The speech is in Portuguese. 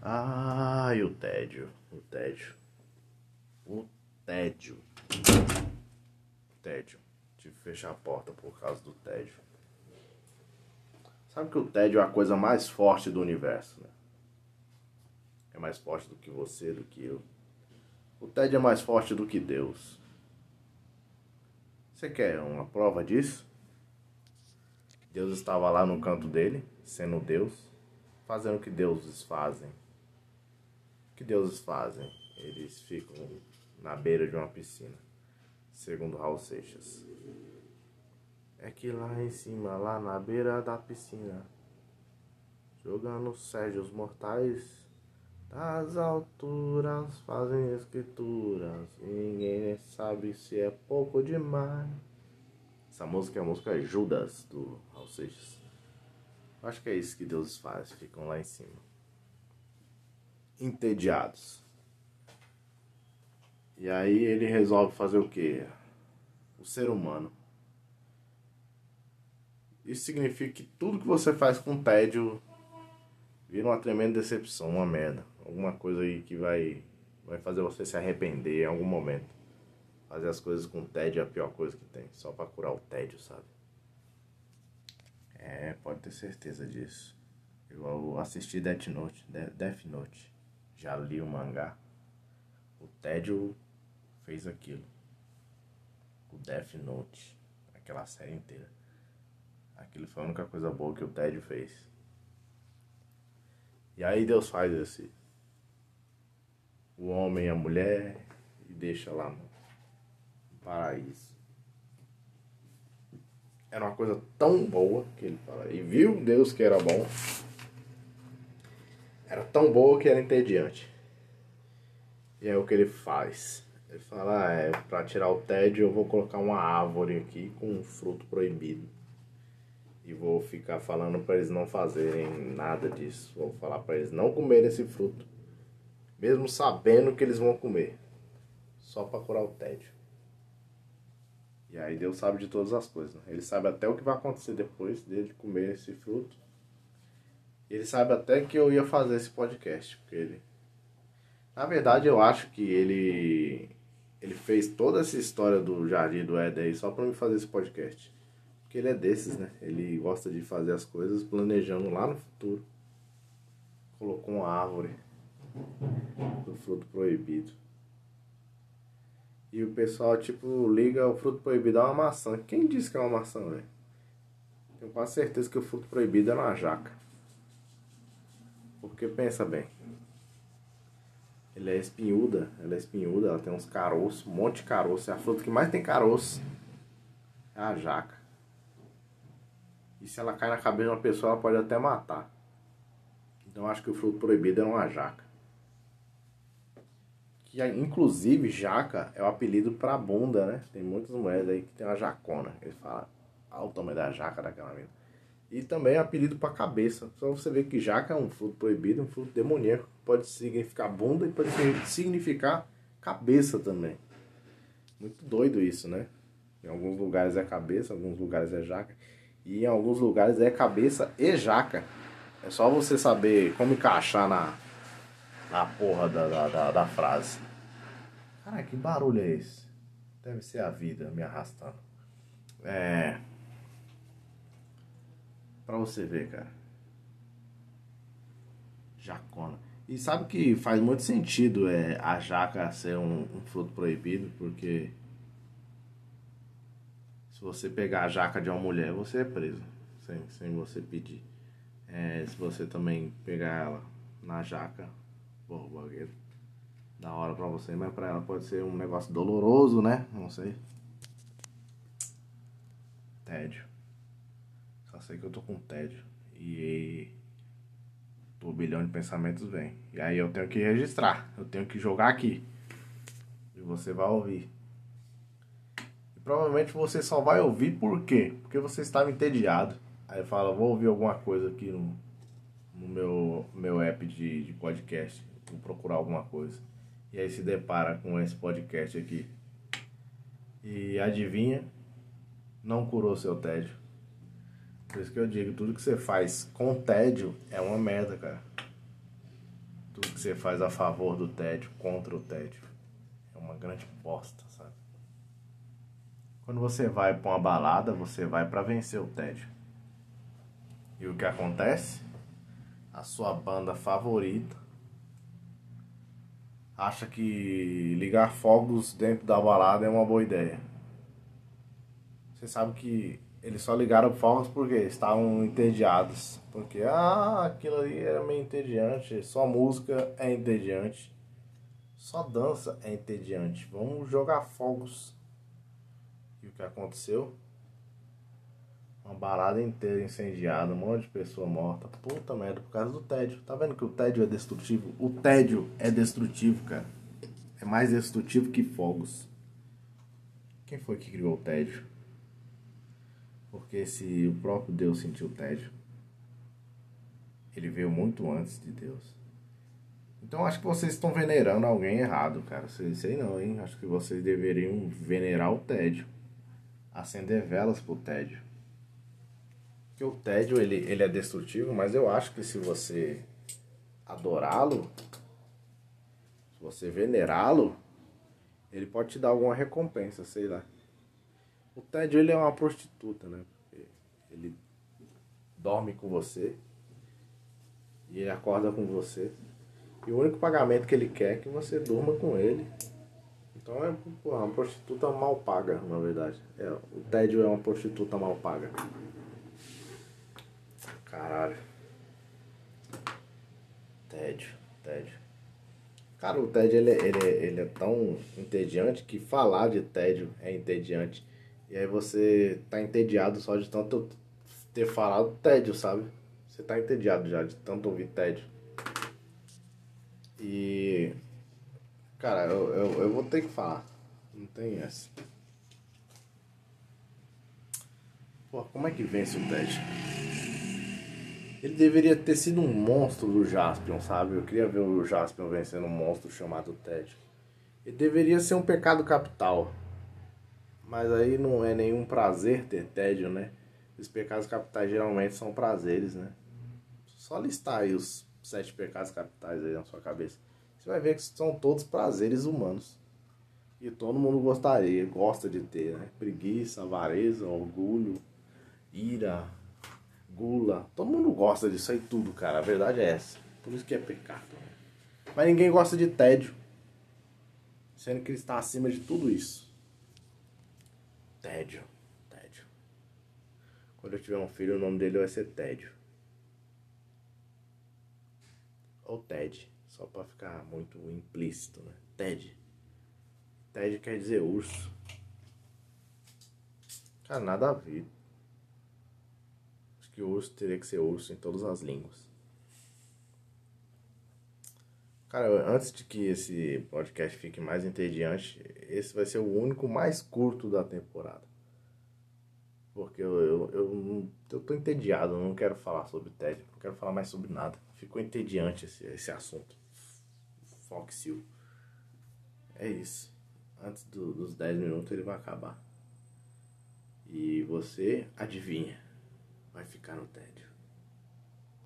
Ai, o tédio, o tédio. O tédio. Tédio. Tive que fechar a porta por causa do tédio. Sabe que o tédio é a coisa mais forte do universo, né? É mais forte do que você, do que eu. O tédio é mais forte do que Deus. Você quer uma prova disso? Deus estava lá no canto dele, sendo Deus, fazendo o que deuses fazem que deuses fazem? Eles ficam na beira de uma piscina, segundo Raul Seixas. É que lá em cima, lá na beira da piscina, jogando Sérgio os mortais das alturas, fazem escrituras, ninguém sabe se é pouco demais. Essa música é a música Judas do Raul Seixas. Acho que é isso que deuses fazem, ficam lá em cima entediados. E aí ele resolve fazer o que? O ser humano. Isso significa que tudo que você faz com tédio vira uma tremenda decepção, uma merda. Alguma coisa aí que vai, vai fazer você se arrepender em algum momento. Fazer as coisas com tédio é a pior coisa que tem. Só pra curar o tédio, sabe? É, pode ter certeza disso. Eu assisti Death Note. Death Note já li o mangá. O tédio fez aquilo. O Death Note, aquela série inteira. Aquilo foi a única coisa boa que o tédio fez. E aí Deus faz esse. O homem e a mulher e deixa lá no paraíso. Era uma coisa tão boa que ele fala. E viu Deus que era bom era tão boa que era entediante. E é o que ele faz. Ele fala, ah, é, pra tirar o tédio eu vou colocar uma árvore aqui com um fruto proibido. E vou ficar falando para eles não fazerem nada disso. Vou falar para eles não comerem esse fruto. Mesmo sabendo que eles vão comer. Só para curar o tédio. E aí Deus sabe de todas as coisas. Né? Ele sabe até o que vai acontecer depois dele comer esse fruto. Ele sabe até que eu ia fazer esse podcast, porque ele. Na verdade, eu acho que ele ele fez toda essa história do Jardim do Éden aí só para me fazer esse podcast. Porque ele é desses, né? Ele gosta de fazer as coisas planejando lá no futuro. Colocou uma árvore do fruto proibido. E o pessoal, tipo, liga o fruto proibido a uma maçã. Quem disse que é uma maçã, velho? Tenho quase certeza que o fruto proibido é uma jaca. Porque pensa bem. Ela é espinhuda, ela é espinhuda, ela tem uns caroços, um monte de caroço. É a fruta que mais tem caroço. É a jaca. E se ela cai na cabeça de uma pessoa, ela pode até matar. Então acho que o fruto proibido é uma jaca. Que inclusive jaca é o apelido pra bunda, né? Tem muitas mulheres aí que tem uma jacona. Eles falam, olha o tamanho da jaca daquela menina. E também é apelido para cabeça. Só você ver que jaca é um fruto proibido, um fruto demoníaco. Pode significar bunda e pode significar cabeça também. Muito doido isso, né? Em alguns lugares é cabeça, em alguns lugares é jaca. E em alguns lugares é cabeça e jaca. É só você saber como encaixar na, na porra da, da, da, da frase. Cara, que barulho é esse? Deve ser a vida me arrastando. É. Pra você ver, cara. Jacona. E sabe que faz muito sentido é, a jaca ser um, um fruto proibido, porque se você pegar a jaca de uma mulher, você é preso, sem, sem você pedir. É, se você também pegar ela na jaca, porra, bagueiro, da hora pra você, mas pra ela pode ser um negócio doloroso, né? Não sei. Tédio sei que eu tô com tédio. E turbilhão de pensamentos vem. E aí eu tenho que registrar, eu tenho que jogar aqui. E você vai ouvir. E provavelmente você só vai ouvir por quê? Porque você estava entediado. Aí fala, vou ouvir alguma coisa aqui no, no meu, meu app de, de podcast. Vou procurar alguma coisa. E aí se depara com esse podcast aqui. E adivinha? Não curou seu tédio. Por isso que eu digo, tudo que você faz com tédio é uma merda, cara. tudo que você faz a favor do tédio, contra o tédio. É uma grande bosta, sabe? Quando você vai pra uma balada, você vai para vencer o tédio. E o que acontece? A sua banda favorita acha que ligar fogos dentro da balada é uma boa ideia. Você sabe que eles só ligaram fogos porque estavam entediados. Porque, ah, aquilo ali era meio entediante. Só música é entediante. Só dança é entediante. Vamos jogar fogos. E o que aconteceu? Uma balada inteira incendiada, um monte de pessoa morta. Puta merda, por causa do tédio. Tá vendo que o tédio é destrutivo? O tédio é destrutivo, cara. É mais destrutivo que fogos. Quem foi que criou o tédio? Porque se o próprio Deus sentiu tédio, ele veio muito antes de Deus. Então acho que vocês estão venerando alguém errado, cara. Sei, sei não, hein? Acho que vocês deveriam venerar o tédio. Acender velas pro tédio. Porque o tédio ele, ele é destrutivo, mas eu acho que se você adorá-lo, se você venerá-lo, ele pode te dar alguma recompensa, sei lá. O tédio ele é uma prostituta, né? Ele dorme com você e ele acorda com você. E o único pagamento que ele quer é que você durma com ele. Então é porra, uma prostituta mal paga, na verdade. É, o tédio é uma prostituta mal paga. Caralho. Tédio, tédio. Cara, o tédio ele, ele, ele é tão entediante que falar de tédio é entediante. E aí você tá entediado só de tanto ter falado tédio, sabe? Você tá entediado já de tanto ouvir tédio. E. Cara, eu, eu, eu vou ter que falar. Não tem essa. Pô, como é que vence o tédio? Ele deveria ter sido um monstro do Jaspion, sabe? Eu queria ver o Jaspion vencendo um monstro chamado Tédio. Ele deveria ser um pecado capital. Mas aí não é nenhum prazer ter tédio, né? Os pecados capitais geralmente são prazeres, né? Só listar aí os sete pecados capitais aí na sua cabeça. Você vai ver que são todos prazeres humanos. E todo mundo gostaria, gosta de ter, né? Preguiça, avareza, orgulho, ira, gula. Todo mundo gosta disso aí tudo, cara. A verdade é essa. Por isso que é pecado. Né? Mas ninguém gosta de tédio. Sendo que ele está acima de tudo isso. Tédio. Tédio. Quando eu tiver um filho, o nome dele vai ser Tédio. Ou Ted. Só pra ficar muito implícito, né? Ted. Ted quer dizer urso. Cara, nada a ver. Acho que urso teria que ser urso em todas as línguas. Cara, antes de que esse podcast fique mais entediante, esse vai ser o único mais curto da temporada. Porque eu, eu, eu, eu tô entediado, não quero falar sobre TED, não quero falar mais sobre nada. Ficou entediante esse, esse assunto. Foxil. É isso. Antes do, dos 10 minutos ele vai acabar. E você, adivinha, vai ficar no tédio.